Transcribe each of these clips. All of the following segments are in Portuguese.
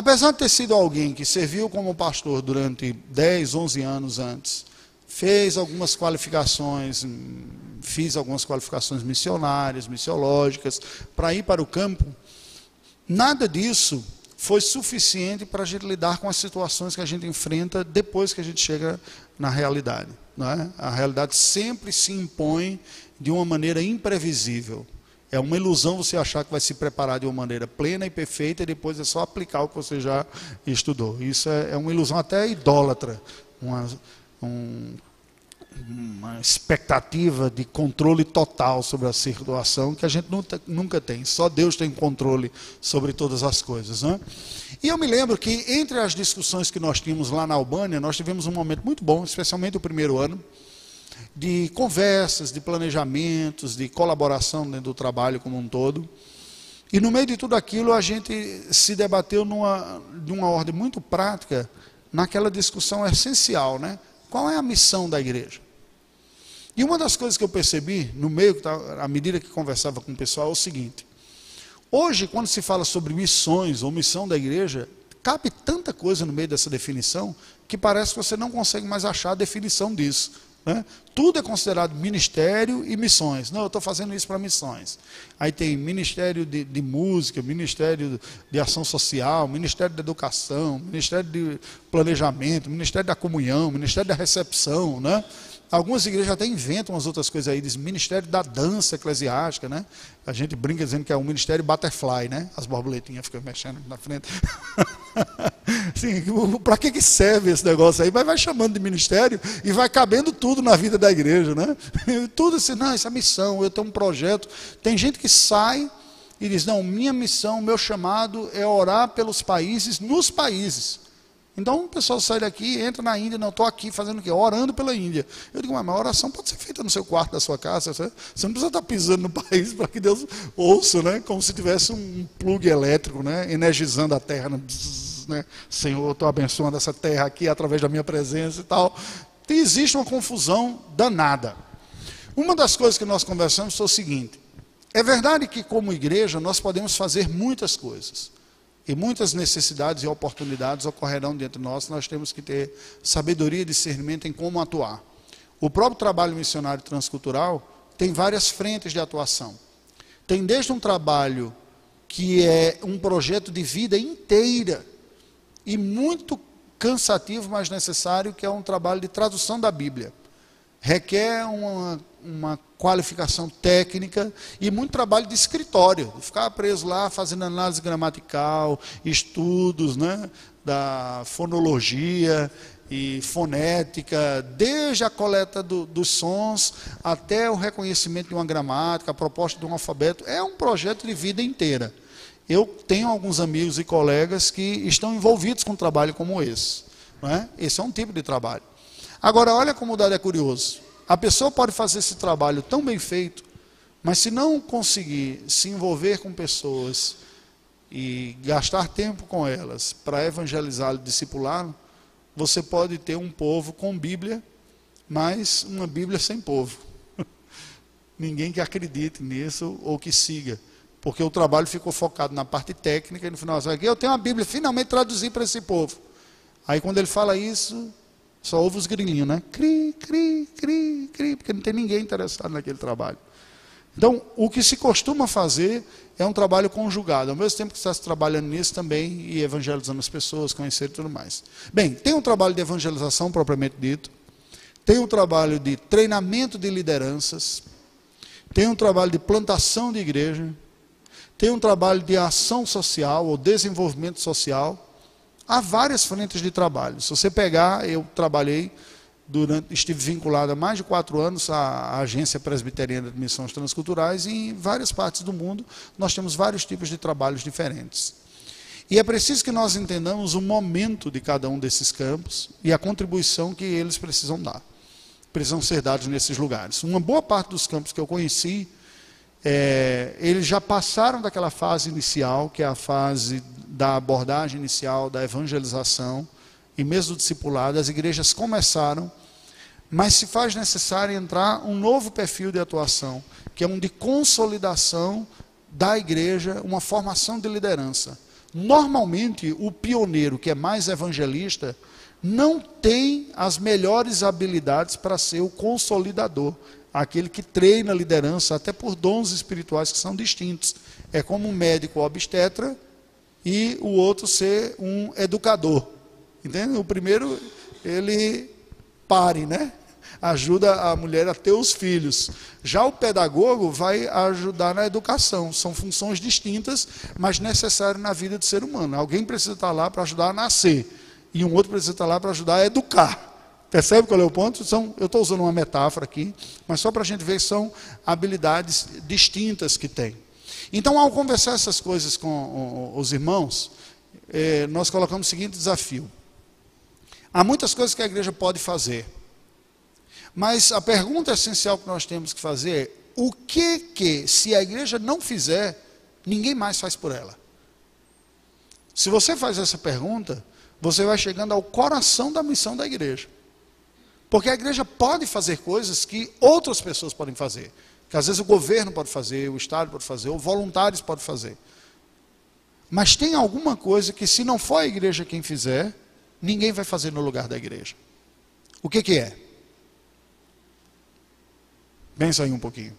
Apesar de ter sido alguém que serviu como pastor durante 10, 11 anos antes, fez algumas qualificações, hum, fiz algumas qualificações missionárias, missiológicas, para ir para o campo, nada disso foi suficiente para a gente lidar com as situações que a gente enfrenta depois que a gente chega na realidade. Não é? A realidade sempre se impõe de uma maneira imprevisível. É uma ilusão você achar que vai se preparar de uma maneira plena e perfeita e depois é só aplicar o que você já estudou. Isso é, é uma ilusão até idólatra, uma, um, uma expectativa de controle total sobre a situação que a gente nunca, nunca tem. Só Deus tem controle sobre todas as coisas. Né? E eu me lembro que entre as discussões que nós tínhamos lá na Albânia, nós tivemos um momento muito bom, especialmente o primeiro ano de conversas, de planejamentos, de colaboração dentro do trabalho como um todo. E no meio de tudo aquilo, a gente se debateu numa, de uma ordem muito prática, naquela discussão essencial, né? Qual é a missão da igreja? E uma das coisas que eu percebi, no meio, à medida que conversava com o pessoal, é o seguinte: hoje, quando se fala sobre missões ou missão da igreja, cabe tanta coisa no meio dessa definição que parece que você não consegue mais achar a definição disso. Né? Tudo é considerado ministério e missões. Não, eu estou fazendo isso para missões. Aí tem ministério de, de, música, ministério de ação social, ministério da educação, ministério de planejamento, ministério da comunhão, ministério da recepção, né? Algumas igrejas até inventam umas outras coisas aí, diz Ministério da Dança Eclesiástica, né? A gente brinca dizendo que é o Ministério Butterfly, né? As borboletinhas ficam mexendo na frente. para que, que serve esse negócio aí? Vai chamando de ministério e vai cabendo tudo na vida da igreja, né? Tudo assim, não, essa é missão, eu tenho um projeto. Tem gente que sai e diz, não, minha missão, meu chamado é orar pelos países, nos países. Então o pessoal sai daqui, entra na Índia, não, estou aqui fazendo o quê? Orando pela Índia. Eu digo, mas a oração pode ser feita no seu quarto da sua casa, você não precisa estar pisando no país para que Deus ouça, né? Como se tivesse um plug elétrico, né? Energizando a terra, né? Senhor, estou abençoando essa terra aqui através da minha presença e tal. E existe uma confusão danada. Uma das coisas que nós conversamos foi o seguinte: é verdade que, como igreja, nós podemos fazer muitas coisas. E muitas necessidades e oportunidades ocorrerão dentro de nós, nós temos que ter sabedoria e discernimento em como atuar. O próprio trabalho missionário transcultural tem várias frentes de atuação. Tem desde um trabalho que é um projeto de vida inteira e muito cansativo, mas necessário, que é um trabalho de tradução da Bíblia. Requer uma uma qualificação técnica e muito trabalho de escritório, ficar preso lá fazendo análise gramatical, estudos né, da fonologia e fonética, desde a coleta do, dos sons até o reconhecimento de uma gramática, a proposta de um alfabeto. É um projeto de vida inteira. Eu tenho alguns amigos e colegas que estão envolvidos com um trabalho como esse. Não é? Esse é um tipo de trabalho. Agora, olha como o dado é curioso. A pessoa pode fazer esse trabalho tão bem feito, mas se não conseguir se envolver com pessoas e gastar tempo com elas para evangelizá-lo e discipulá-lo, você pode ter um povo com Bíblia, mas uma Bíblia sem povo. Ninguém que acredite nisso ou que siga. Porque o trabalho ficou focado na parte técnica e no final, eu tenho uma Bíblia, finalmente traduzir para esse povo. Aí quando ele fala isso, só ouve os grilinhos, né? Cri, cri, cri, cri, porque não tem ninguém interessado naquele trabalho. Então, o que se costuma fazer é um trabalho conjugado. Ao mesmo tempo que está se trabalhando nisso também e evangelizando as pessoas, conhecer e tudo mais. Bem, tem um trabalho de evangelização propriamente dito, tem um trabalho de treinamento de lideranças, tem um trabalho de plantação de igreja, tem um trabalho de ação social ou desenvolvimento social, Há várias frentes de trabalho. Se você pegar, eu trabalhei durante, estive vinculado há mais de quatro anos à Agência Presbiteriana de Missões Transculturais e em várias partes do mundo nós temos vários tipos de trabalhos diferentes. E é preciso que nós entendamos o momento de cada um desses campos e a contribuição que eles precisam dar. Precisam ser dados nesses lugares. Uma boa parte dos campos que eu conheci, é, eles já passaram daquela fase inicial, que é a fase da abordagem inicial, da evangelização e mesmo do discipulado, as igrejas começaram, mas se faz necessário entrar um novo perfil de atuação, que é um de consolidação da igreja, uma formação de liderança. Normalmente, o pioneiro que é mais evangelista não tem as melhores habilidades para ser o consolidador, aquele que treina a liderança, até por dons espirituais que são distintos. É como um médico obstetra e o outro ser um educador. Entende? O primeiro, ele pare, né? Ajuda a mulher a ter os filhos. Já o pedagogo vai ajudar na educação. São funções distintas, mas necessárias na vida do ser humano. Alguém precisa estar lá para ajudar a nascer e um outro precisa estar lá para ajudar a educar. Percebe qual é o ponto? São, eu estou usando uma metáfora aqui, mas só para a gente ver que são habilidades distintas que tem. Então, ao conversar essas coisas com os irmãos, eh, nós colocamos o seguinte desafio: há muitas coisas que a igreja pode fazer, mas a pergunta essencial que nós temos que fazer é: o que que, se a igreja não fizer, ninguém mais faz por ela? Se você faz essa pergunta, você vai chegando ao coração da missão da igreja. Porque a igreja pode fazer coisas que outras pessoas podem fazer. Que às vezes o governo pode fazer, o Estado pode fazer, ou voluntários podem fazer. Mas tem alguma coisa que, se não for a igreja quem fizer, ninguém vai fazer no lugar da igreja. O que, que é? Pensa aí um pouquinho.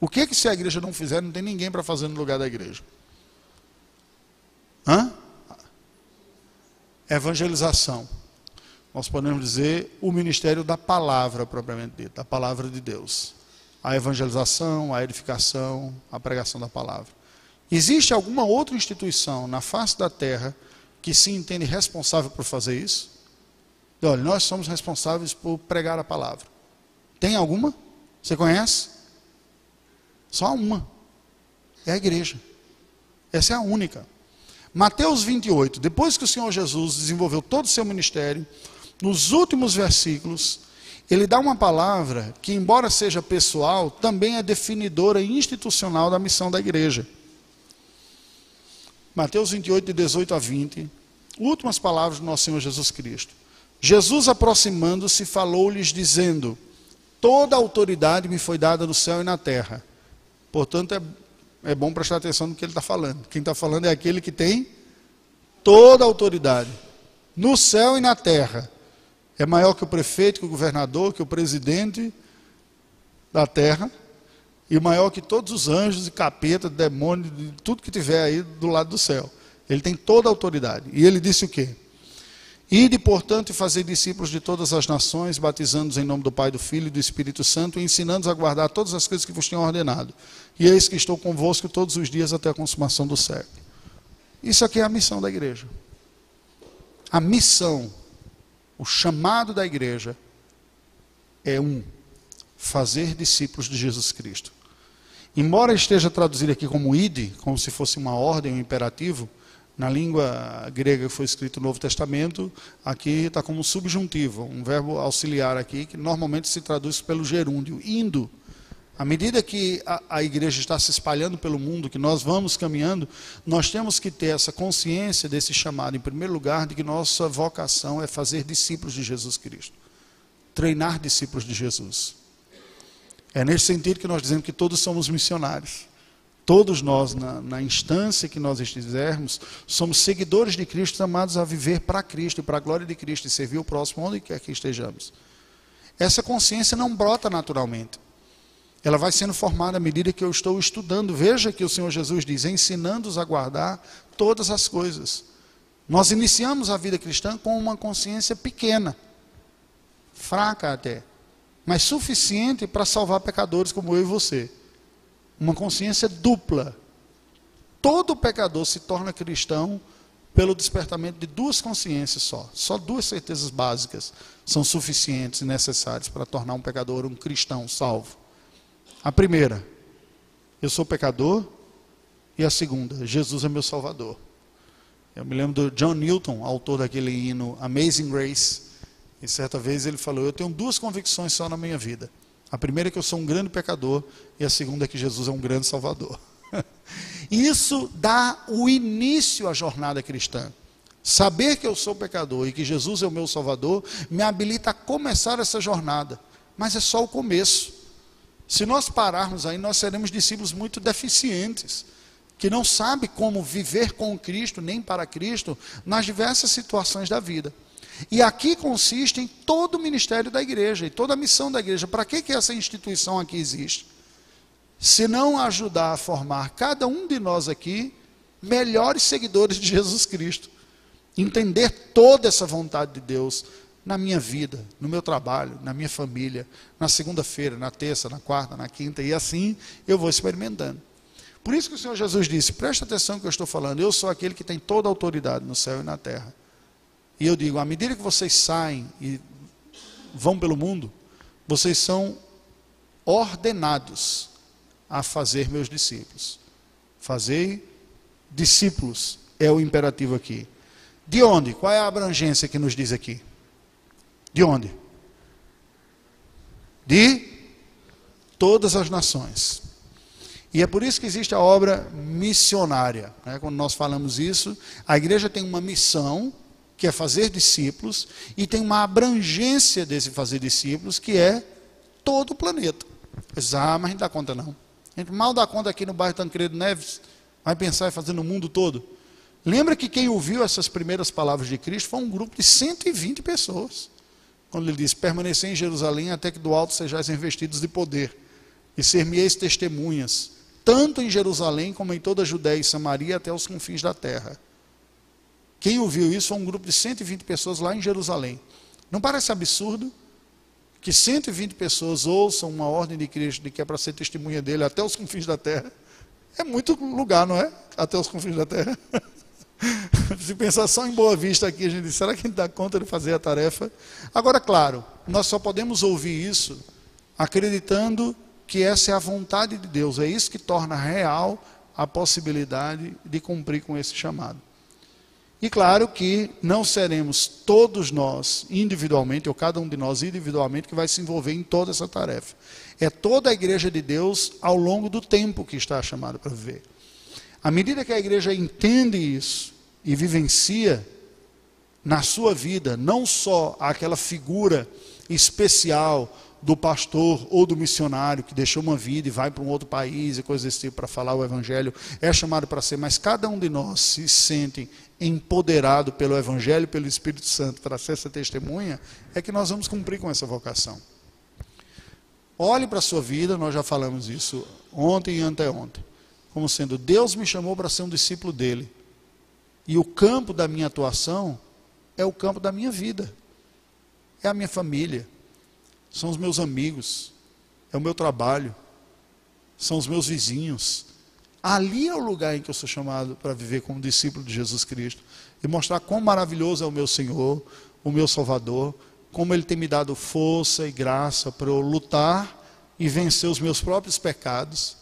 O que, que se a igreja não fizer, não tem ninguém para fazer no lugar da igreja? Hã? evangelização. Nós podemos dizer o ministério da palavra propriamente dita, da palavra de Deus. A evangelização, a edificação, a pregação da palavra. Existe alguma outra instituição na face da terra que se entende responsável por fazer isso? E olha, nós somos responsáveis por pregar a palavra. Tem alguma? Você conhece? Só uma. É a igreja. Essa é a única. Mateus 28, depois que o Senhor Jesus desenvolveu todo o seu ministério, nos últimos versículos, ele dá uma palavra que, embora seja pessoal, também é definidora e institucional da missão da igreja. Mateus 28, de 18 a 20, últimas palavras do nosso Senhor Jesus Cristo. Jesus, aproximando-se, falou-lhes, dizendo: Toda autoridade me foi dada no céu e na terra. Portanto, é é bom prestar atenção no que ele está falando. Quem está falando é aquele que tem toda a autoridade, no céu e na terra. É maior que o prefeito, que o governador, que o presidente da terra, e maior que todos os anjos e capeta, demônios, tudo que tiver aí do lado do céu. Ele tem toda a autoridade. E ele disse o quê? Ide, portanto, e fazer discípulos de todas as nações, batizando-os em nome do Pai, do Filho e do Espírito Santo, e ensinando-os a guardar todas as coisas que vos tenho ordenado. E eis que estou convosco todos os dias até a consumação do século. Isso aqui é a missão da igreja. A missão, o chamado da igreja é um: fazer discípulos de Jesus Cristo. Embora esteja traduzido aqui como ide, como se fosse uma ordem, um imperativo, na língua grega que foi escrito o Novo Testamento, aqui está como subjuntivo, um verbo auxiliar aqui, que normalmente se traduz pelo gerúndio, indo. À medida que a, a, igreja está se espalhando pelo mundo, que nós vamos caminhando, nós temos que ter essa consciência desse chamado, em primeiro lugar, de que nossa vocação é fazer discípulos de Jesus Cristo, treinar discípulos de Jesus. É nesse sentido que nós dizemos que todos somos missionários. Todos nós, na, na, instância que nós estivermos, somos seguidores de Cristo, chamados a viver para Cristo e para a glória de Cristo e servir o próximo onde quer que estejamos. Essa consciência não brota naturalmente. Ela vai sendo formada à medida que eu estou estudando. Veja que o Senhor Jesus diz: ensinando-os a guardar todas as coisas. Nós iniciamos a vida cristã com uma consciência pequena, fraca até, mas suficiente para salvar pecadores como eu e você uma consciência dupla. Todo pecador se torna cristão pelo despertamento de duas consciências só. Só duas certezas básicas são suficientes e necessárias para tornar um pecador um cristão salvo. A primeira, eu sou pecador. E a segunda, Jesus é meu salvador. Eu me lembro do John Newton, autor daquele hino Amazing Grace. E certa vez ele falou: Eu tenho duas convicções só na minha vida. A primeira é que eu sou um grande pecador e a segunda é que Jesus é um grande salvador. Isso dá o início à jornada cristã. Saber que eu sou pecador e que Jesus é o meu salvador me habilita a começar essa jornada. Mas é só o começo. Se nós pararmos aí, nós seremos discípulos muito deficientes que não sabe como viver com Cristo nem para Cristo nas diversas situações da vida. E aqui consiste em todo o ministério da igreja e toda a missão da igreja. Para que, que essa instituição aqui existe? Se não ajudar a formar cada um de nós aqui melhores seguidores de Jesus Cristo. Entender toda essa vontade de Deus na minha vida, no meu trabalho, na minha família, na segunda-feira, na terça, na quarta, na quinta, e assim eu vou experimentando. Por isso que o Senhor Jesus disse: presta atenção no que eu estou falando, eu sou aquele que tem toda a autoridade no céu e na terra. E eu digo: à medida que vocês saem e vão pelo mundo, vocês são ordenados a fazer meus discípulos. Fazei discípulos é o imperativo aqui. De onde? Qual é a abrangência que nos diz aqui? De onde? De todas as nações. E é por isso que existe a obra missionária. Né? Quando nós falamos isso, a igreja tem uma missão, que é fazer discípulos, e tem uma abrangência desse fazer discípulos, que é todo o planeta. Ah, mas não dá conta não. A gente mal dá conta aqui no bairro Tancredo Neves, vai pensar em fazer no mundo todo. Lembra que quem ouviu essas primeiras palavras de Cristo foi um grupo de 120 pessoas. Quando ele disse: Permanecer em Jerusalém até que do alto sejais investidos de poder, e ser-me-eis testemunhas, tanto em Jerusalém como em toda a Judéia e Samaria até os confins da terra. Quem ouviu isso foi um grupo de 120 pessoas lá em Jerusalém. Não parece absurdo que 120 pessoas ouçam uma ordem de Cristo de que é para ser testemunha dele até os confins da terra? É muito lugar, não é? Até os confins da terra. Se pensar só em Boa Vista aqui, a gente diz, será que gente dá conta de fazer a tarefa? Agora, claro, nós só podemos ouvir isso acreditando que essa é a vontade de Deus. É isso que torna real a possibilidade de cumprir com esse chamado. E claro que não seremos todos nós individualmente, ou cada um de nós individualmente, que vai se envolver em toda essa tarefa. É toda a igreja de Deus ao longo do tempo que está chamada para viver. À medida que a igreja entende isso e vivencia na sua vida, não só aquela figura especial do pastor ou do missionário que deixou uma vida e vai para um outro país e coisas desse tipo para falar o evangelho, é chamado para ser, mas cada um de nós se sente empoderado pelo evangelho, pelo Espírito Santo para ser essa testemunha, é que nós vamos cumprir com essa vocação. Olhe para a sua vida, nós já falamos isso ontem e anteontem, como sendo Deus me chamou para ser um discípulo dele. E o campo da minha atuação é o campo da minha vida. É a minha família, são os meus amigos, é o meu trabalho, são os meus vizinhos. Ali é o lugar em que eu sou chamado para viver como discípulo de Jesus Cristo e mostrar quão maravilhoso é o meu Senhor, o meu Salvador, como Ele tem me dado força e graça para eu lutar e vencer os meus próprios pecados.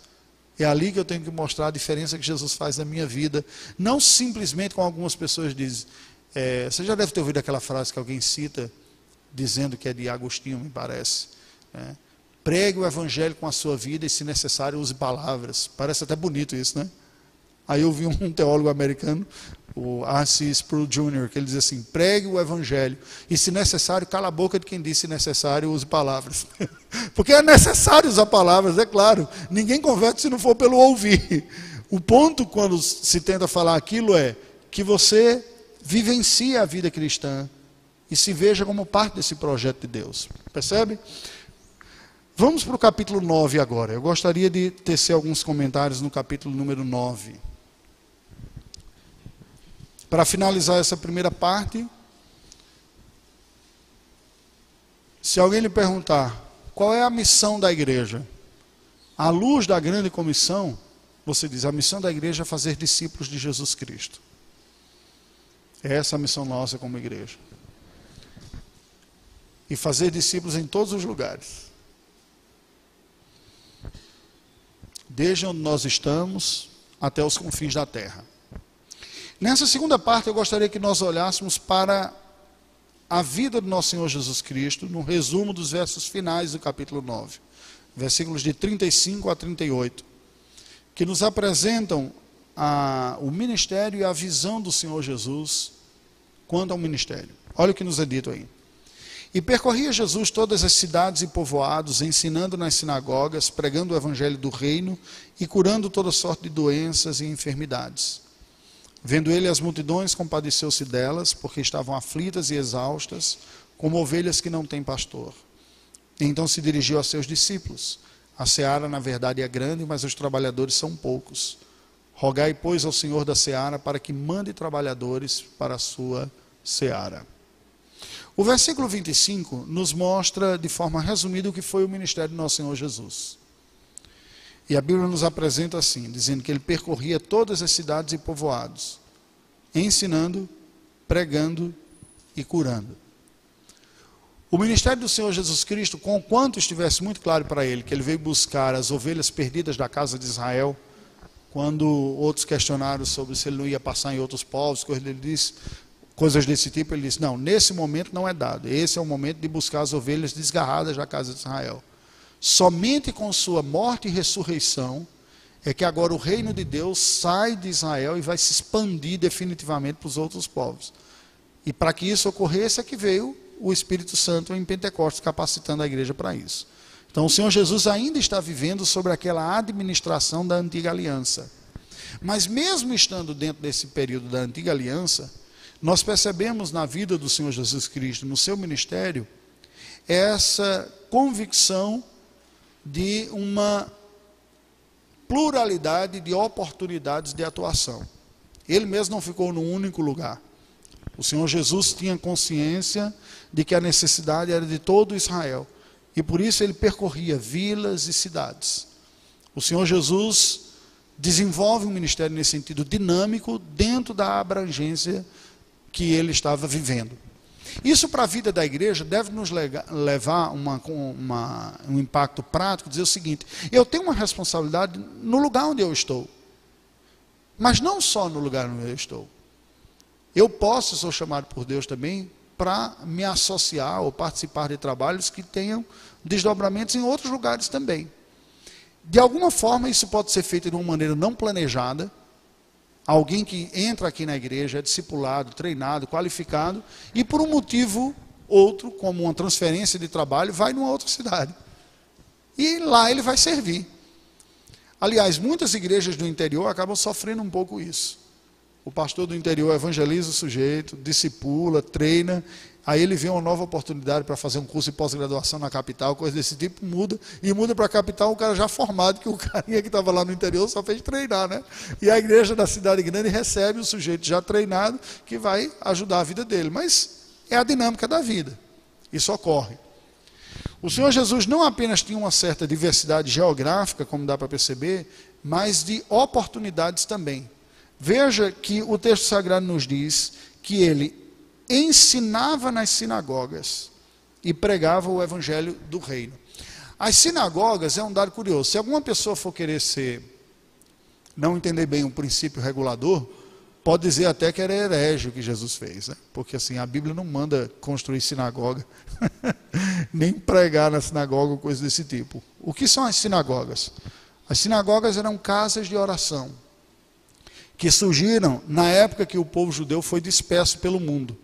É ali que eu tenho que mostrar a diferença que Jesus faz na minha vida. Não simplesmente como algumas pessoas dizem. É, você já deve ter ouvido aquela frase que alguém cita, dizendo que é de Agostinho, me parece. Né? Pregue o evangelho com a sua vida e, se necessário, use palavras. Parece até bonito isso, né? Aí eu vi um teólogo americano, o R.C. Sproul Jr., que ele diz assim: pregue o evangelho e, se necessário, cala a boca de quem disse se necessário, use palavras. Porque é necessário usar palavras, é claro. Ninguém converte se não for pelo ouvir. O ponto, quando se tenta falar aquilo, é que você vivencie a vida cristã e se veja como parte desse projeto de Deus. Percebe? Vamos para o capítulo 9 agora. Eu gostaria de tecer alguns comentários no capítulo número 9. Para finalizar essa primeira parte, se alguém lhe perguntar qual é a missão da igreja, à luz da grande comissão, você diz: a missão da igreja é fazer discípulos de Jesus Cristo. É essa a missão nossa como igreja e fazer discípulos em todos os lugares. Desde onde nós estamos até os confins da terra. Nessa segunda parte, eu gostaria que nós olhássemos para a vida do nosso Senhor Jesus Cristo, no resumo dos versos finais do capítulo 9, versículos de 35 a 38, que nos apresentam a, o ministério e a visão do Senhor Jesus quanto ao ministério. Olha o que nos é dito aí. E percorria Jesus todas as cidades e povoados, ensinando nas sinagogas, pregando o evangelho do reino e curando toda sorte de doenças e enfermidades. Vendo ele as multidões, compadeceu-se delas, porque estavam aflitas e exaustas, como ovelhas que não têm pastor. Então se dirigiu a seus discípulos: A seara, na verdade, é grande, mas os trabalhadores são poucos. Rogai, pois, ao Senhor da seara para que mande trabalhadores para a sua seara. O versículo 25 nos mostra de forma resumida o que foi o ministério do nosso Senhor Jesus. E a Bíblia nos apresenta assim, dizendo que ele percorria todas as cidades e povoados, ensinando, pregando e curando. O ministério do Senhor Jesus Cristo, com quanto estivesse muito claro para ele que ele veio buscar as ovelhas perdidas da casa de Israel, quando outros questionaram sobre se ele não ia passar em outros povos, ele disse, coisas desse tipo, ele disse: Não, nesse momento não é dado. Esse é o momento de buscar as ovelhas desgarradas da casa de Israel. Somente com sua morte e ressurreição é que agora o reino de Deus sai de Israel e vai se expandir definitivamente para os outros povos. E para que isso ocorresse é que veio o Espírito Santo em Pentecostes capacitando a igreja para isso. Então o Senhor Jesus ainda está vivendo sobre aquela administração da antiga aliança. Mas mesmo estando dentro desse período da antiga aliança, nós percebemos na vida do Senhor Jesus Cristo, no seu ministério, essa convicção de uma pluralidade de oportunidades de atuação. Ele mesmo não ficou num único lugar. O Senhor Jesus tinha consciência de que a necessidade era de todo Israel. E por isso ele percorria vilas e cidades. O Senhor Jesus desenvolve um ministério nesse sentido dinâmico dentro da abrangência que ele estava vivendo. Isso para a vida da igreja deve nos levar uma, uma, um impacto prático, dizer o seguinte: eu tenho uma responsabilidade no lugar onde eu estou, mas não só no lugar onde eu estou. Eu posso, sou chamado por Deus também, para me associar ou participar de trabalhos que tenham desdobramentos em outros lugares também. De alguma forma, isso pode ser feito de uma maneira não planejada. Alguém que entra aqui na igreja é discipulado, treinado, qualificado, e por um motivo outro, como uma transferência de trabalho, vai numa outra cidade. E lá ele vai servir. Aliás, muitas igrejas do interior acabam sofrendo um pouco isso. O pastor do interior evangeliza o sujeito, discipula, treina, aí ele vê uma nova oportunidade para fazer um curso de pós-graduação na capital, coisa desse tipo, muda, e muda para a capital um cara já formado, que o carinha que estava lá no interior só fez treinar, né? E a igreja da cidade grande recebe o sujeito já treinado, que vai ajudar a vida dele. Mas é a dinâmica da vida. Isso ocorre. O Senhor Jesus não apenas tinha uma certa diversidade geográfica, como dá para perceber, mas de oportunidades também. Veja que o texto sagrado nos diz que ele ensinava nas sinagogas e pregava o evangelho do reino. As sinagogas é um dado curioso. Se alguma pessoa for querer ser, não entender bem o princípio regulador, pode dizer até que era herege o que Jesus fez, né? porque assim a Bíblia não manda construir sinagoga, nem pregar na sinagoga ou coisa desse tipo. O que são as sinagogas? As sinagogas eram casas de oração que surgiram na época que o povo judeu foi disperso pelo mundo.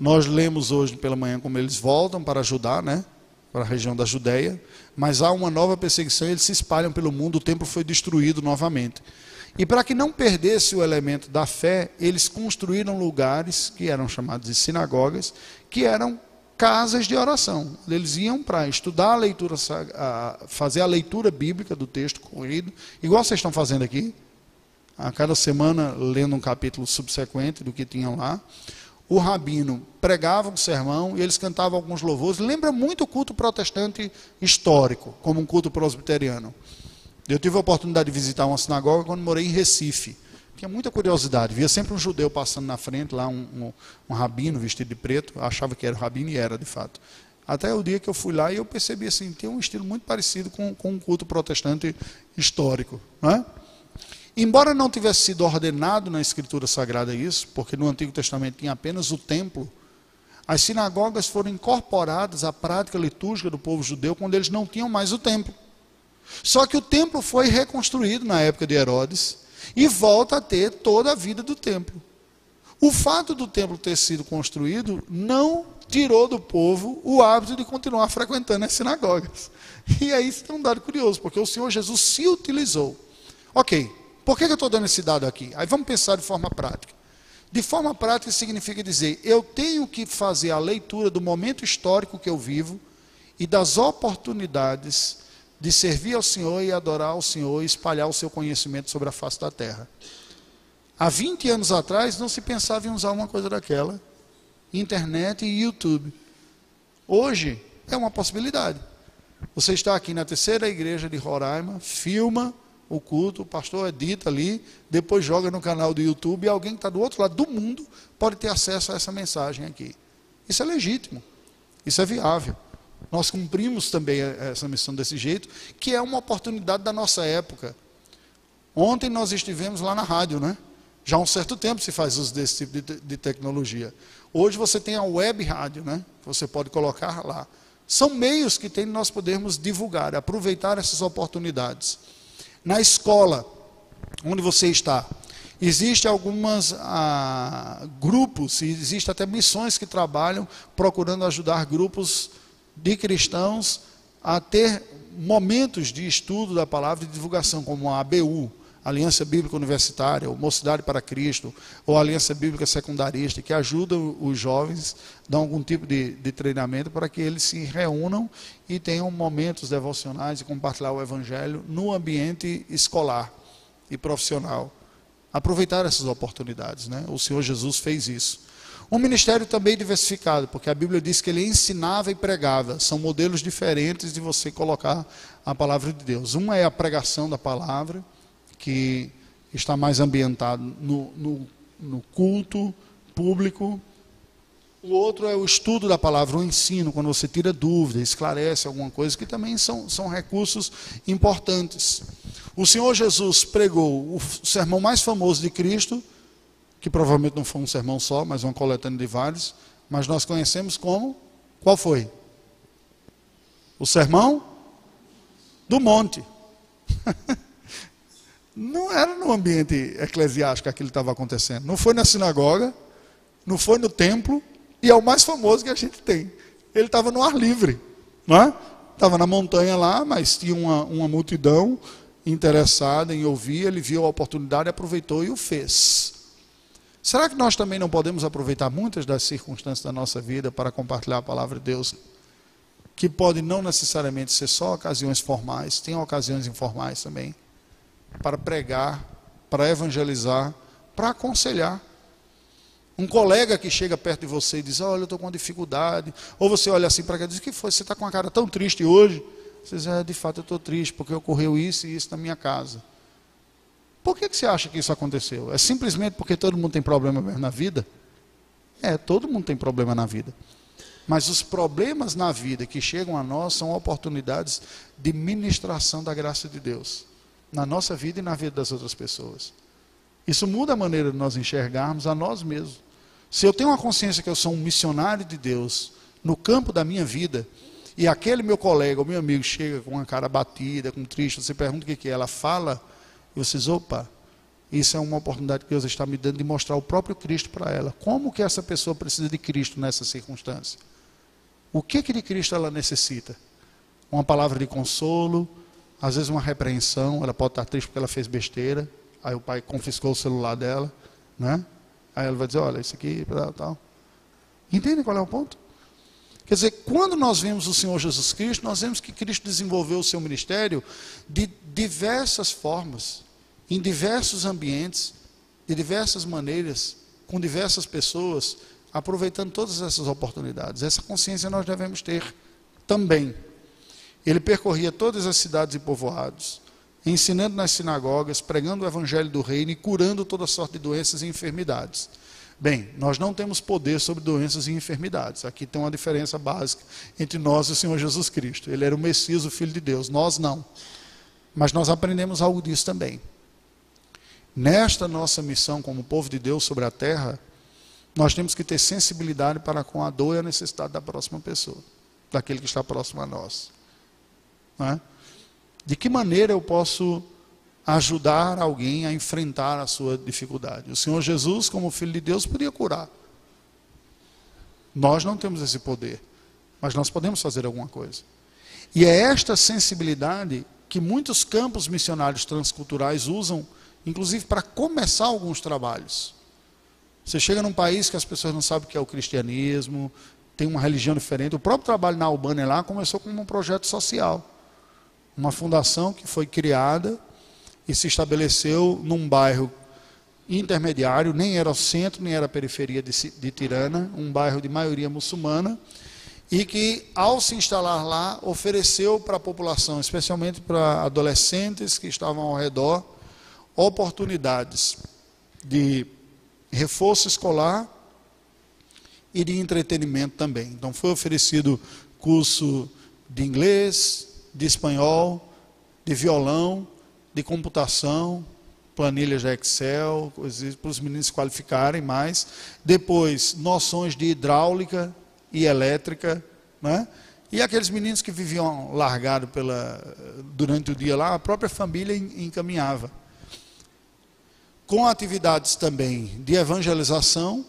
Nós lemos hoje pela manhã como eles voltam para Judá, né? Para a região da Judéia, mas há uma nova perseguição, eles se espalham pelo mundo, o templo foi destruído novamente. E para que não perdesse o elemento da fé, eles construíram lugares que eram chamados de sinagogas, que eram casas de oração. Eles iam para estudar a leitura, fazer a leitura bíblica do texto corrido, igual vocês estão fazendo aqui, a cada semana lendo um capítulo subsequente do que tinham lá. O rabino pregava um sermão e eles cantavam alguns louvores. Lembra muito o culto protestante histórico, como um culto presbiteriano. Eu tive a oportunidade de visitar uma sinagoga quando morei em Recife. Tinha muita curiosidade. Via sempre um judeu passando na frente, lá um, um, um rabino vestido de preto. Achava que era o rabino e era, de fato. Até o dia que eu fui lá e eu percebi assim, tem um estilo muito parecido com, com um culto protestante histórico. Não é? Embora não tivesse sido ordenado na Escritura Sagrada isso, porque no Antigo Testamento tinha apenas o templo, as sinagogas foram incorporadas à prática litúrgica do povo judeu quando eles não tinham mais o templo. Só que o templo foi reconstruído na época de Herodes e volta a ter toda a vida do templo. O fato do templo ter sido construído não tirou do povo o hábito de continuar frequentando as sinagogas. E aí isso é um dado curioso, porque o Senhor Jesus se utilizou. Ok, por que eu estou dando esse dado aqui? Aí vamos pensar de forma prática. De forma prática significa dizer, eu tenho que fazer a leitura do momento histórico que eu vivo e das oportunidades de servir ao Senhor e adorar ao Senhor e espalhar o seu conhecimento sobre a face da terra. Há 20 anos atrás não se pensava em usar uma coisa daquela, internet e YouTube. Hoje é uma possibilidade. Você está aqui na terceira igreja de Roraima, filma o culto, o pastor edita ali, depois joga no canal do YouTube e alguém que está do outro lado do mundo pode ter acesso a essa mensagem aqui. Isso é legítimo, isso é viável. Nós cumprimos também essa missão desse jeito, que é uma oportunidade da nossa época. Ontem nós estivemos lá na rádio, né? Já há um certo tempo se faz uso desse tipo de, de tecnologia. Hoje você tem a web rádio, né? Você pode colocar lá. São meios que tem nós podermos divulgar, aproveitar essas oportunidades. Na escola, onde você está, existem alguns ah, grupos, existem até missões que trabalham procurando ajudar grupos de cristãos a ter momentos de estudo da palavra e divulgação, como a ABU, Aliança Bíblica Universitária, ou Mocidade para Cristo, ou Aliança Bíblica Secundarista, que ajudam os jovens, dão algum tipo de, de treinamento para que eles se reúnam e tenham momentos devocionais e compartilhar o Evangelho no ambiente escolar e profissional. Aproveitar essas oportunidades, né? O Senhor Jesus fez isso. Um ministério também diversificado, porque a Bíblia diz que ele ensinava e pregava. São modelos diferentes de você colocar a palavra de Deus. Uma é a pregação da palavra, que está mais ambientado no, no, no culto público. O outro é o estudo da palavra, o ensino, quando você tira dúvida, esclarece alguma coisa, que também são, são recursos importantes. O Senhor Jesus pregou o sermão mais famoso de Cristo, que provavelmente não foi um sermão só, mas uma coletânea de vários, mas nós conhecemos como? Qual foi? O sermão do monte. não era no ambiente eclesiástico que aquilo estava acontecendo. Não foi na sinagoga, não foi no templo, e é o mais famoso que a gente tem. Ele estava no ar livre, não é? Estava na montanha lá, mas tinha uma, uma multidão interessada em ouvir, ele viu a oportunidade, aproveitou e o fez. Será que nós também não podemos aproveitar muitas das circunstâncias da nossa vida para compartilhar a palavra de Deus? Que pode não necessariamente ser só ocasiões formais, tem ocasiões informais também para pregar, para evangelizar, para aconselhar. Um colega que chega perto de você e diz: Olha, eu estou com uma dificuldade. Ou você olha assim para cá e diz: O que foi? Você está com uma cara tão triste hoje? Você diz: é, De fato, eu estou triste porque ocorreu isso e isso na minha casa. Por que, que você acha que isso aconteceu? É simplesmente porque todo mundo tem problema mesmo na vida? É, todo mundo tem problema na vida. Mas os problemas na vida que chegam a nós são oportunidades de ministração da graça de Deus na nossa vida e na vida das outras pessoas. Isso muda a maneira de nós enxergarmos a nós mesmos. Se eu tenho uma consciência que eu sou um missionário de Deus no campo da minha vida, e aquele meu colega, o meu amigo, chega com uma cara batida, com triste, você pergunta o que é, ela fala, e você diz, opa, isso é uma oportunidade que Deus está me dando de mostrar o próprio Cristo para ela. Como que essa pessoa precisa de Cristo nessa circunstância? O que, que de Cristo ela necessita? Uma palavra de consolo, às vezes uma repreensão, ela pode estar triste porque ela fez besteira, aí o pai confiscou o celular dela, né? Aí ela vai dizer, olha, isso aqui, tal, tal. Entende qual é o ponto? Quer dizer, quando nós vemos o Senhor Jesus Cristo, nós vemos que Cristo desenvolveu o seu ministério de diversas formas, em diversos ambientes, de diversas maneiras, com diversas pessoas, aproveitando todas essas oportunidades. Essa consciência nós devemos ter também. Ele percorria todas as cidades e povoados, ensinando nas sinagogas, pregando o evangelho do reino e curando toda sorte de doenças e enfermidades. Bem, nós não temos poder sobre doenças e enfermidades. Aqui tem uma diferença básica entre nós e o Senhor Jesus Cristo. Ele era o Messias, o Filho de Deus. Nós não. Mas nós aprendemos algo disso também. Nesta nossa missão como povo de Deus sobre a terra, nós temos que ter sensibilidade para com a dor e a necessidade da próxima pessoa, daquele que está próximo a nós. É? De que maneira eu posso ajudar alguém a enfrentar a sua dificuldade. O Senhor Jesus, como Filho de Deus, podia curar. Nós não temos esse poder, mas nós podemos fazer alguma coisa. E é esta sensibilidade que muitos campos missionários transculturais usam, inclusive para começar alguns trabalhos. Você chega num país que as pessoas não sabem o que é o cristianismo, tem uma religião diferente. O próprio trabalho na Albânia lá começou como um projeto social. Uma fundação que foi criada e se estabeleceu num bairro intermediário, nem era o centro, nem era a periferia de, de Tirana, um bairro de maioria muçulmana, e que, ao se instalar lá, ofereceu para a população, especialmente para adolescentes que estavam ao redor, oportunidades de reforço escolar e de entretenimento também. Então, foi oferecido curso de inglês, de espanhol, de violão, de computação, planilhas de Excel, coisas para os meninos se qualificarem mais. Depois, noções de hidráulica e elétrica, né? E aqueles meninos que viviam largados pela, durante o dia lá, a própria família encaminhava. Com atividades também de evangelização,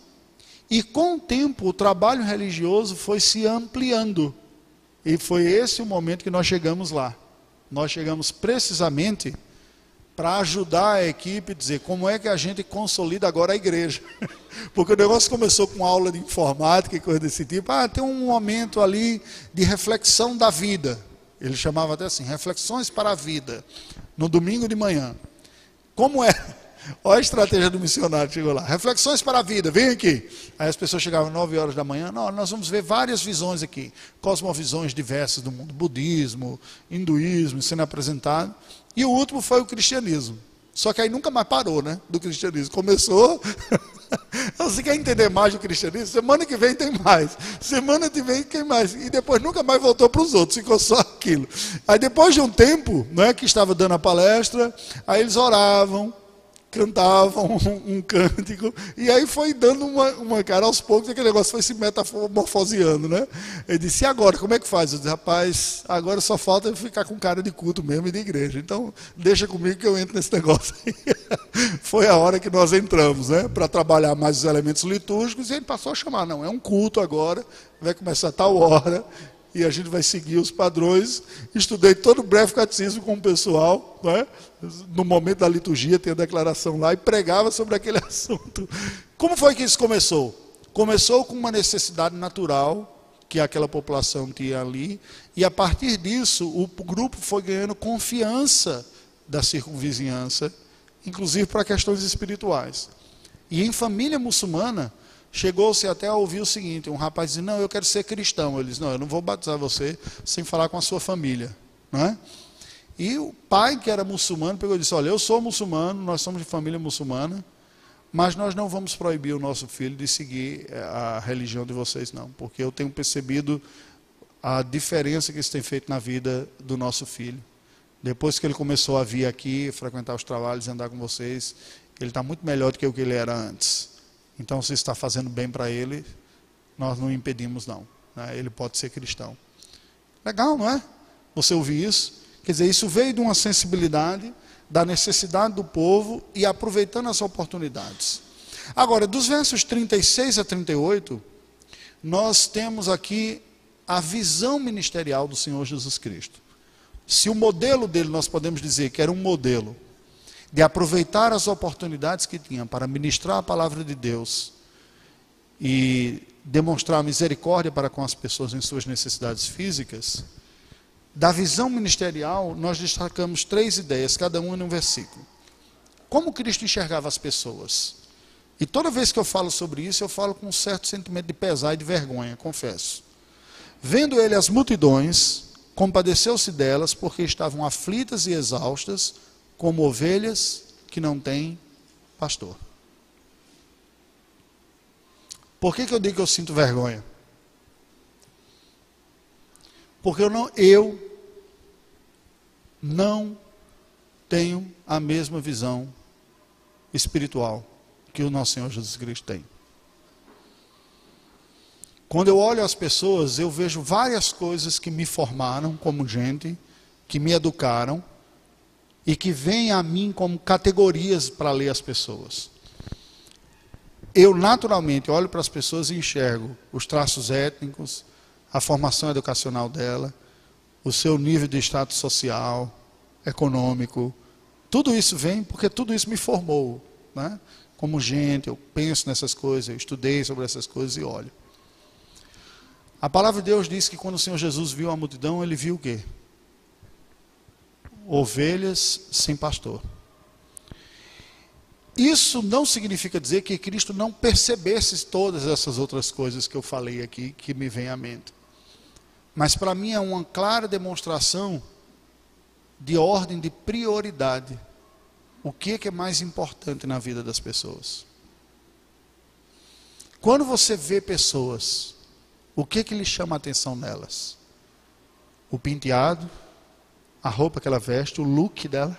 e com o tempo o trabalho religioso foi se ampliando. E foi esse o momento que nós chegamos lá. Nós chegamos precisamente para ajudar a equipe a dizer como é que a gente consolida agora a igreja. Porque o negócio começou com aula de informática e coisa desse tipo. Ah, tem um momento ali de reflexão da vida. Ele chamava até assim, reflexões para a vida, no domingo de manhã. Como é? Olha a estratégia do missionário, chegou lá. Reflexões para a vida, vem aqui. Aí as pessoas chegavam às 9 horas da manhã. Não, nós vamos ver várias visões aqui. Cosmovisões diversas do mundo. Budismo, hinduísmo sendo apresentado. E o último foi o cristianismo. Só que aí nunca mais parou, né? Do cristianismo. Começou. Você quer entender mais do cristianismo? Semana que vem tem mais. Semana que vem tem mais. E depois nunca mais voltou para os outros, ficou só aquilo. Aí depois de um tempo, não é que estava dando a palestra, aí eles oravam, cantavam um, um, cântico, e aí foi dando uma, uma cara aos poucos, aquele negócio foi se metamorfoseando, né? Ele disse, e agora, como é que faz? Eu disse, rapaz, agora só falta ficar com cara de culto mesmo e de igreja, então deixa comigo que eu entro nesse negócio foi a hora que nós entramos, né? Para trabalhar mais os elementos litúrgicos, e ele passou a chamar, não, é um culto agora, vai começar a tal hora, e a gente vai seguir os padrões. Estudei todo o breve catecismo com o pessoal, né? no momento da liturgia, tem a declaração lá, e pregava sobre aquele assunto. Como foi que isso começou? Começou com uma necessidade natural que aquela população tinha ali, e a partir disso o grupo foi ganhando confiança da circunvizinhança, inclusive para questões espirituais. E em família muçulmana, Chegou-se até a ouvir o seguinte: um rapaz disse, Não, eu quero ser cristão. Ele disse: Não, eu não vou batizar você sem falar com a sua família. Não é? E o pai, que era muçulmano, pegou e disse: Olha, eu sou muçulmano, nós somos de família muçulmana, mas nós não vamos proibir o nosso filho de seguir eh, a religião de vocês, não, porque eu tenho percebido a diferença que isso tem feito na vida do nosso filho. Depois que ele começou a vir aqui, frequentar os trabalhos, andar com vocês, ele está muito melhor do que o que ele era antes. Então, se está fazendo bem para ele, nós não impedimos, não. Né? Ele pode ser cristão. Legal, não é? Você ouvir isso? Quer dizer, isso veio de uma sensibilidade da necessidade do povo e aproveitando as oportunidades. Agora, dos versos 36 a 38, nós temos aqui a visão ministerial do Senhor Jesus Cristo. Se o modelo dele, nós podemos dizer que era um modelo de aproveitar as oportunidades que tinha para ministrar a palavra de Deus e demonstrar misericórdia para com as pessoas em suas necessidades físicas, da visão ministerial, nós destacamos três ideias, cada uma em um versículo. Como Cristo enxergava as pessoas? E toda vez que eu falo sobre isso, eu falo com um certo sentimento de pesar e de vergonha, confesso. Vendo ele as multidões, compadeceu-se delas, porque estavam aflitas e exaustas, como ovelhas que não têm pastor. Por que, que eu digo que eu sinto vergonha? Porque eu não, eu não tenho a mesma visão espiritual que o nosso Senhor Jesus Cristo tem. Quando eu olho as pessoas, eu vejo várias coisas que me formaram como gente, que me educaram, e que vêm a mim como categorias para ler as pessoas. Eu naturalmente olho para as pessoas e enxergo os traços étnicos, a formação educacional dela, o seu nível de status social, econômico. Tudo isso vem porque tudo isso me formou. Né? Como gente, eu penso nessas coisas, eu estudei sobre essas coisas e olho. A palavra de Deus diz que quando o Senhor Jesus viu a multidão, ele viu o quê? Ovelhas sem pastor. Isso não significa dizer que Cristo não percebesse todas essas outras coisas que eu falei aqui, que me vem à mente. Mas para mim é uma clara demonstração de ordem de prioridade. O que é mais importante na vida das pessoas? Quando você vê pessoas o que que lhe chama a atenção nelas? O penteado, a roupa que ela veste, o look dela.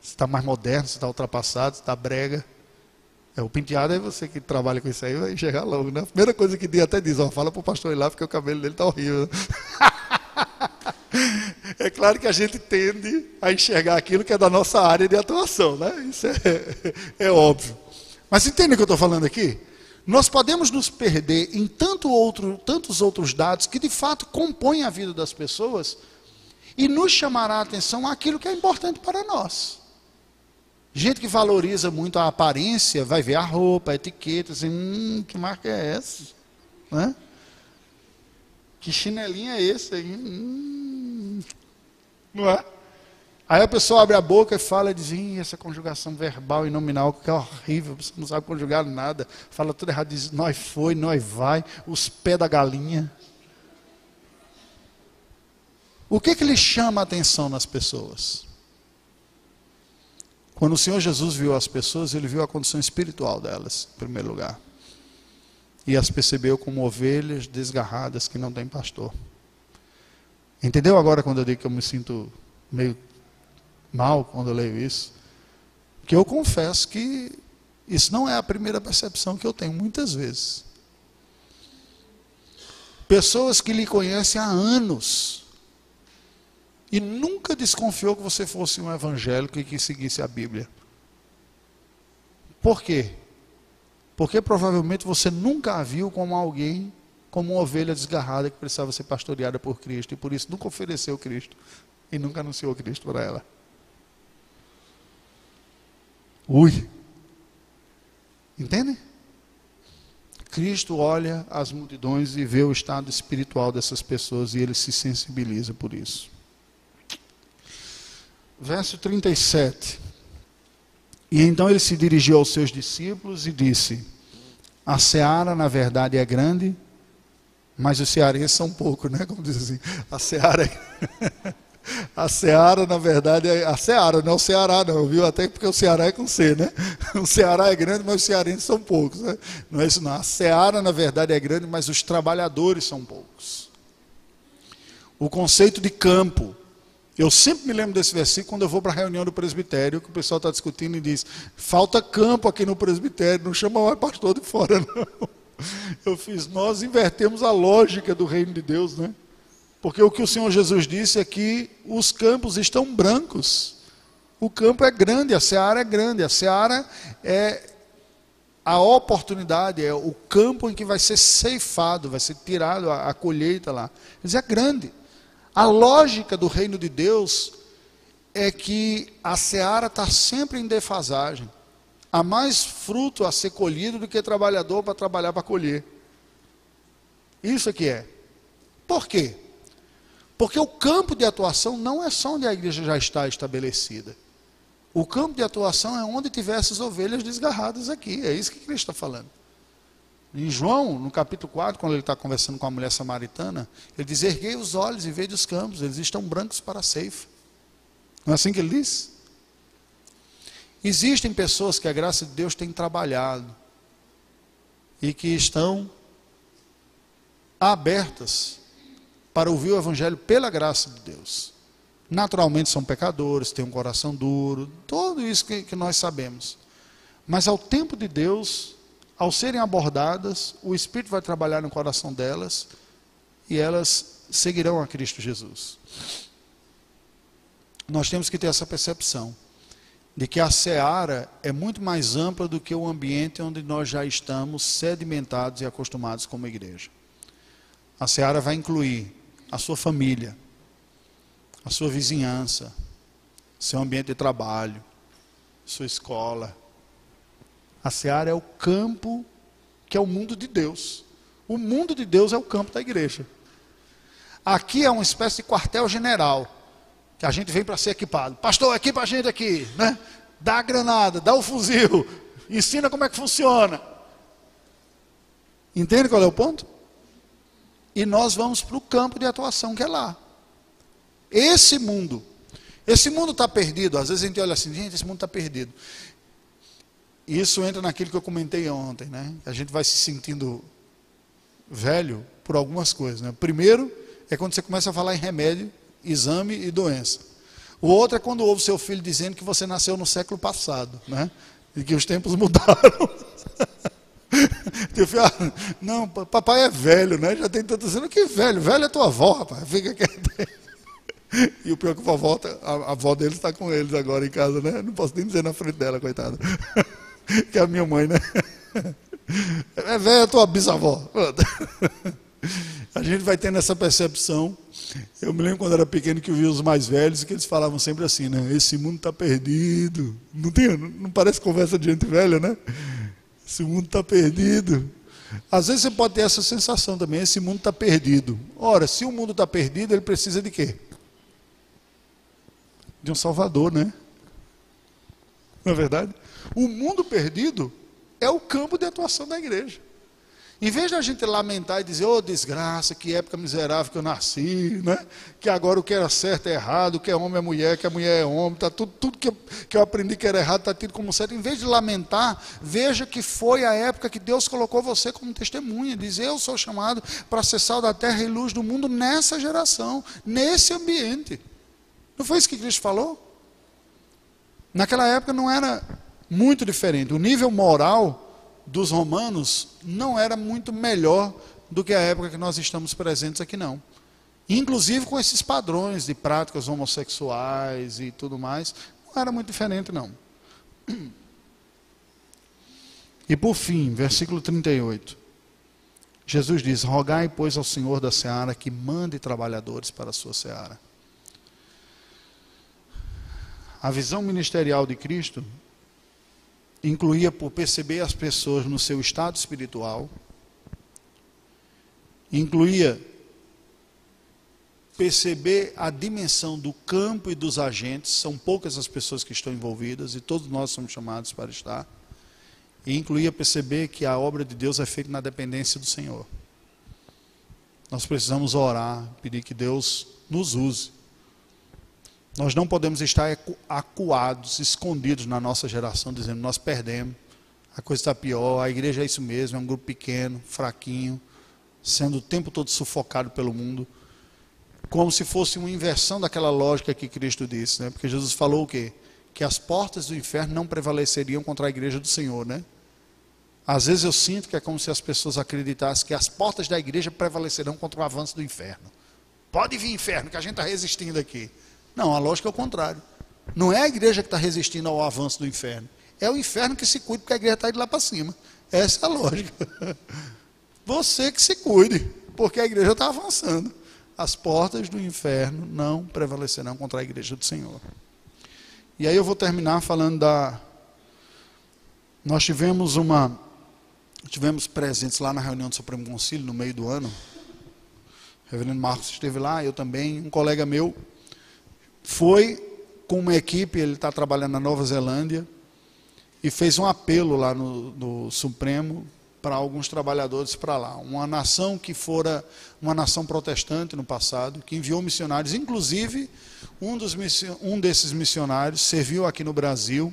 Se está mais moderno, se está ultrapassado, se está brega. É, o penteado é você que trabalha com isso aí, vai chegar logo, né? A primeira coisa que dia até diz, ó, fala para o pastor ir lá, porque o cabelo dele está horrível. é claro que a gente tende a enxergar aquilo que é da nossa área de atuação, né? Isso é, é óbvio. Mas entende o que eu estou falando aqui? nós podemos nos perder em tanto outro, tantos outros dados que de fato compõem a vida das pessoas e nos chamará a atenção aquilo que é importante para nós. Gente que valoriza muito a aparência, vai ver a roupa, a etiqueta, assim, hum, que marca é essa? Né? Que chinelinho é esse? Hum, não é? Aí a pessoa abre a boca e fala e diz, essa conjugação verbal e nominal que é horrível, você não sabe conjugar nada. Fala tudo errado, diz, nós foi, nós vai, os pés da galinha. O que que lhe chama a atenção nas pessoas? Quando o Senhor Jesus viu as pessoas, ele viu a condição espiritual delas, em primeiro lugar. E as percebeu como ovelhas desgarradas que não têm pastor. Entendeu agora quando eu digo que eu me sinto meio mal quando eu leio isso. Que eu confesso que isso não é a primeira percepção que eu tenho, muitas vezes. Pessoas que lhe conhecem há anos e nunca desconfiou que você fosse um evangélico e que seguisse a Bíblia. Por quê? Porque provavelmente você nunca a viu como alguém, como uma ovelha desgarrada que precisava ser pastoreada por Cristo e por isso nunca ofereceu Cristo e nunca anunciou Cristo para ela. Ui. Entende? Cristo olha as multidões e vê o estado espiritual dessas pessoas e ele se sensibiliza por isso. Verso 37. E então ele se dirigiu aos seus discípulos e disse: A seara, na verdade, é grande, mas os cearenses são poucos, né? Como diz assim, a seara é. A Seara, na verdade, é a Seara, não é o Ceará, não, viu? Até porque o Ceará é com C, né? O Ceará é grande, mas os cearenses são poucos, né? Não é isso, não. A Seara, na verdade, é grande, mas os trabalhadores são poucos. O conceito de campo. Eu sempre me lembro desse versículo quando eu vou para a reunião do presbitério, que o pessoal está discutindo e diz: falta campo aqui no presbitério, não chama mais pastor de fora, não. Eu fiz, nós invertemos a lógica do reino de Deus, né? Porque o que o Senhor Jesus disse é que os campos estão brancos. O campo é grande, a seara é grande. A seara é a oportunidade, é o campo em que vai ser ceifado, vai ser tirado a, a colheita lá. Mas é grande. A lógica do reino de Deus é que a seara está sempre em defasagem. Há mais fruto a ser colhido do que trabalhador para trabalhar para colher. Isso é que é. Por quê? Porque o campo de atuação não é só onde a igreja já está estabelecida. O campo de atuação é onde tiver essas ovelhas desgarradas aqui. É isso que Cristo está falando. Em João, no capítulo 4, quando ele está conversando com a mulher samaritana, ele diz: Erguei os olhos e vejo os campos, eles estão brancos para a ceifa. Não é assim que ele diz? Existem pessoas que a graça de Deus tem trabalhado e que estão abertas para ouvir o Evangelho pela graça de Deus. Naturalmente são pecadores, têm um coração duro, tudo isso que, que nós sabemos. Mas ao tempo de Deus, ao serem abordadas, o Espírito vai trabalhar no coração delas e elas seguirão a Cristo Jesus. nós temos que ter essa percepção de que a seara é muito mais ampla do que o ambiente onde nós já estamos sedimentados e acostumados como igreja. A seara vai incluir a sua família, a sua vizinhança, seu ambiente de trabalho, sua escola. A seara é o campo que é o mundo de Deus. O mundo de Deus é o campo da igreja. Aqui é uma espécie de quartel-general, que a gente vem para ser equipado. Pastor, equipa a gente aqui, né? Dá a granada, dá o fuzil, ensina como é que funciona. Entende qual é o ponto? E nós vamos para o campo de atuação que é lá. Esse mundo, esse mundo está perdido. Às vezes a gente olha assim, gente, esse mundo está perdido. Isso entra naquilo que eu comentei ontem, né? A gente vai se sentindo velho por algumas coisas, né? Primeiro é quando você começa a falar em remédio, exame e doença. O outro é quando ouve seu filho dizendo que você nasceu no século passado, né? E que os tempos mudaram. Filho, ah, não, papai é velho, né? Já tem tantos anos. Que velho? Velho é tua avó, rapaz. Fica quieto. E o pior é que a avó, a, a avó deles está com eles agora em casa, né? Não posso nem dizer na frente dela, coitada. Que é a minha mãe, né? É velha tua bisavó. A gente vai tendo essa percepção. Eu me lembro quando era pequeno que eu via os mais velhos que eles falavam sempre assim, né? Esse mundo está perdido. Não, tem, não parece conversa de gente velha, né? Esse mundo está perdido. Às vezes você pode ter essa sensação também, esse mundo está perdido. Ora, se o mundo está perdido, ele precisa de quê? De um Salvador, né? Não é verdade? O mundo perdido é o campo de atuação da igreja. Em vez de a gente lamentar e dizer, ô oh, desgraça, que época miserável que eu nasci, né? que agora o que era certo é errado, o que é homem é mulher, que a mulher é homem, tá tudo, tudo que, eu, que eu aprendi que era errado está tido como certo. Em vez de lamentar, veja que foi a época que Deus colocou você como testemunha. Diz, eu sou chamado para ser sal da terra e luz do mundo nessa geração, nesse ambiente. Não foi isso que Cristo falou? Naquela época não era muito diferente. O nível moral dos romanos não era muito melhor do que a época que nós estamos presentes aqui, não. Inclusive com esses padrões de práticas homossexuais e tudo mais, não era muito diferente, não. E por fim, versículo 38. Jesus diz: Rogai, pois, ao Senhor da seara que mande trabalhadores para a sua seara. A visão ministerial de Cristo incluía por perceber as pessoas no seu estado espiritual, incluía perceber a dimensão do campo e dos agentes, são poucas as pessoas que estão envolvidas e todos nós somos chamados para estar. E incluía perceber que a obra de Deus é feita na dependência do Senhor. Nós precisamos orar, pedir que Deus nos use nós não podemos estar acuados, escondidos na nossa geração, dizendo: nós perdemos, a coisa está pior, a igreja é isso mesmo, é um grupo pequeno, fraquinho, sendo o tempo todo sufocado pelo mundo. Como se fosse uma inversão daquela lógica que Cristo disse, né? Porque Jesus falou o quê? Que as portas do inferno não prevaleceriam contra a igreja do Senhor, né? Às vezes eu sinto que é como se as pessoas acreditassem que as portas da igreja prevalecerão contra o avanço do inferno. Pode vir inferno, que a gente está resistindo aqui. Não, a lógica é o contrário. Não é a igreja que está resistindo ao avanço do inferno. É o inferno que se cuide, porque a igreja está indo lá para cima. Essa é a lógica. Você que se cuide, porque a igreja está avançando. As portas do inferno não prevalecerão contra a igreja do Senhor. E aí eu vou terminar falando da. Nós tivemos uma. Tivemos presentes lá na reunião do Supremo Conselho no meio do ano. O reverendo Marcos esteve lá, eu também, um colega meu foi com uma equipe, ele está trabalhando na Nova Zelândia, e fez um apelo lá no, no Supremo para alguns trabalhadores para lá. Uma nação que fora uma nação protestante no passado, que enviou missionários, inclusive um, dos, um desses missionários serviu aqui no Brasil.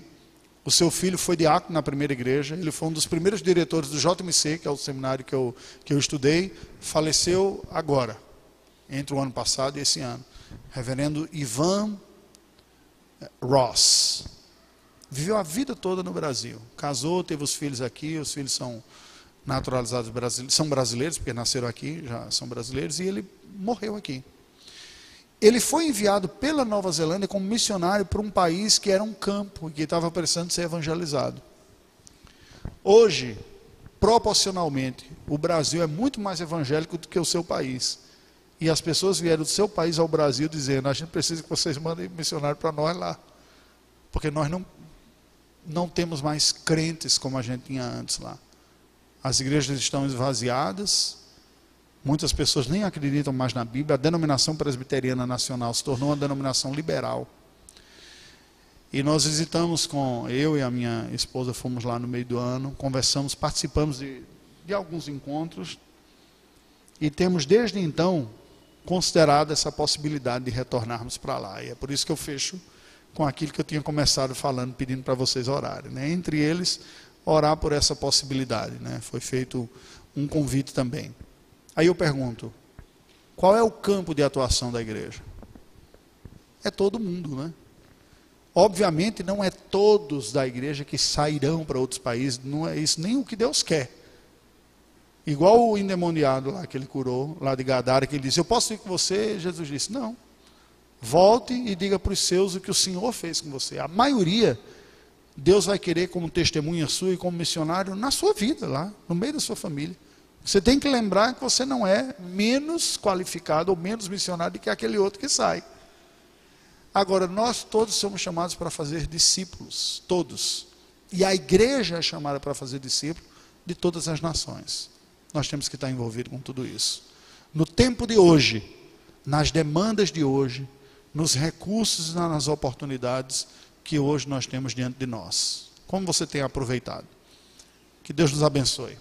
O seu filho foi diácono na primeira igreja, ele foi um dos primeiros diretores do JMC, que é o seminário que eu, que eu estudei, faleceu agora, entre o ano passado e esse ano reverendo Ivan Ross. Viveu a vida toda no Brasil. Casou, teve os filhos aqui, os filhos são naturalizados brasileiros, são brasileiros, porque nasceram aqui, já são brasileiros, e ele morreu aqui. ele foi enviado pela Nova Zelândia como missionário para um país que era um campo e que estava precisando ser evangelizado. Hoje, proporcionalmente, o Brasil é muito mais evangélico do que o seu país. E as pessoas vieram do seu país ao Brasil dizendo: a gente precisa que vocês mandem missionário para nós lá. Porque nós não, não temos mais crentes como a gente tinha antes lá. As igrejas estão esvaziadas, muitas pessoas nem acreditam mais na Bíblia. A denominação presbiteriana nacional se tornou uma denominação liberal. E nós visitamos com eu e a minha esposa, fomos lá no meio do ano, conversamos, participamos de, de alguns encontros e temos desde então considerado essa possibilidade de retornarmos para lá. E é por isso que eu fecho com aquilo que eu tinha começado falando, pedindo para vocês orarem. Né? Entre eles, orar por essa possibilidade. Né? Foi feito um convite também. Aí eu pergunto: qual é o campo de atuação da igreja? É todo mundo, né? Obviamente, não é todos da igreja que sairão para outros países, não é isso nem o que Deus quer. Igual o endemoniado lá que ele curou, lá de Gadara, que ele disse: Eu posso ir com você? Jesus disse: Não. Volte e diga para os seus o que o Senhor fez com você. A maioria, Deus vai querer como testemunha sua e como missionário na sua vida, lá, no meio da sua família. Você tem que lembrar que você não é menos qualificado ou menos missionário do que aquele outro que sai. Agora, nós todos somos chamados para fazer discípulos, todos. E a igreja é chamada para fazer discípulos de todas as nações. Nós temos que estar envolvidos com tudo isso. No tempo de hoje, nas demandas de hoje, nos recursos e nas oportunidades que hoje nós temos diante de nós. Como você tem aproveitado? Que Deus nos abençoe.